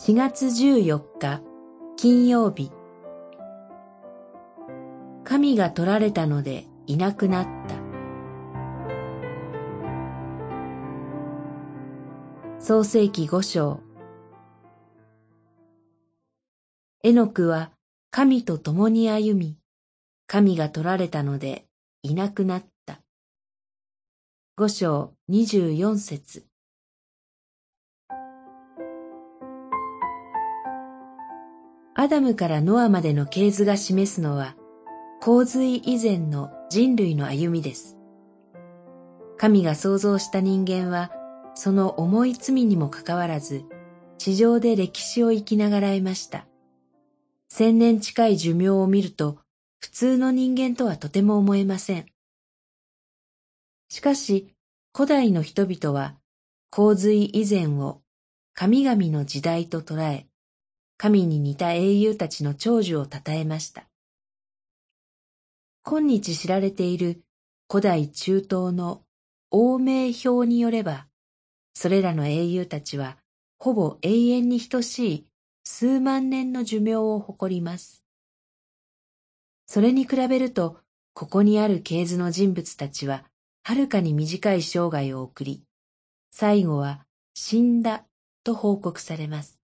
4月14日金曜日。神が取られたのでいなくなった。創世記五章。エノクは神と共に歩み、神が取られたのでいなくなった。五章二十四節。アダムからノアまでの系図が示すのは、洪水以前の人類の歩みです。神が創造した人間は、その重い罪にもかかわらず、地上で歴史を生きながらえました。千年近い寿命を見ると、普通の人間とはとても思えません。しかし、古代の人々は、洪水以前を神々の時代と捉え、神に似た英雄たちの長寿を称えました。今日知られている古代中東の欧名表によれば、それらの英雄たちはほぼ永遠に等しい数万年の寿命を誇ります。それに比べると、ここにある系図の人物たちは、はるかに短い生涯を送り、最後は死んだと報告されます。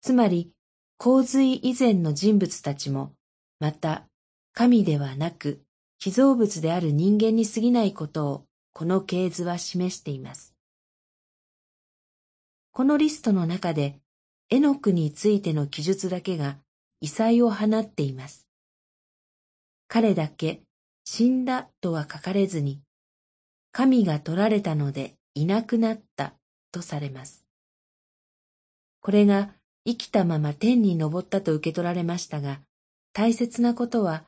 つまり、洪水以前の人物たちも、また、神ではなく、被造物である人間に過ぎないことを、この系図は示しています。このリストの中で、エノクについての記述だけが異彩を放っています。彼だけ死んだとは書かれずに、神が取られたのでいなくなったとされます。これが生きたまま天に昇ったと受け取られましたが、大切なことは、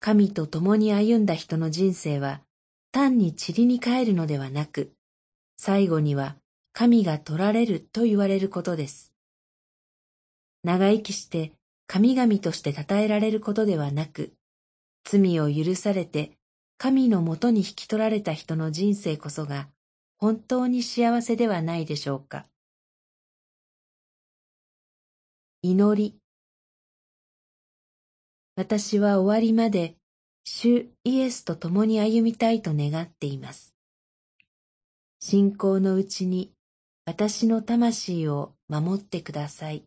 神と共に歩んだ人の人生は、単に塵に帰るのではなく、最後には神が取られると言われることです。長生きして神々として称えられることではなく、罪を許されて神のもとに引き取られた人の人生こそが本当に幸せではないでしょうか。祈り私は終わりまで主イエスと共に歩みたいと願っています。信仰のうちに私の魂を守ってください。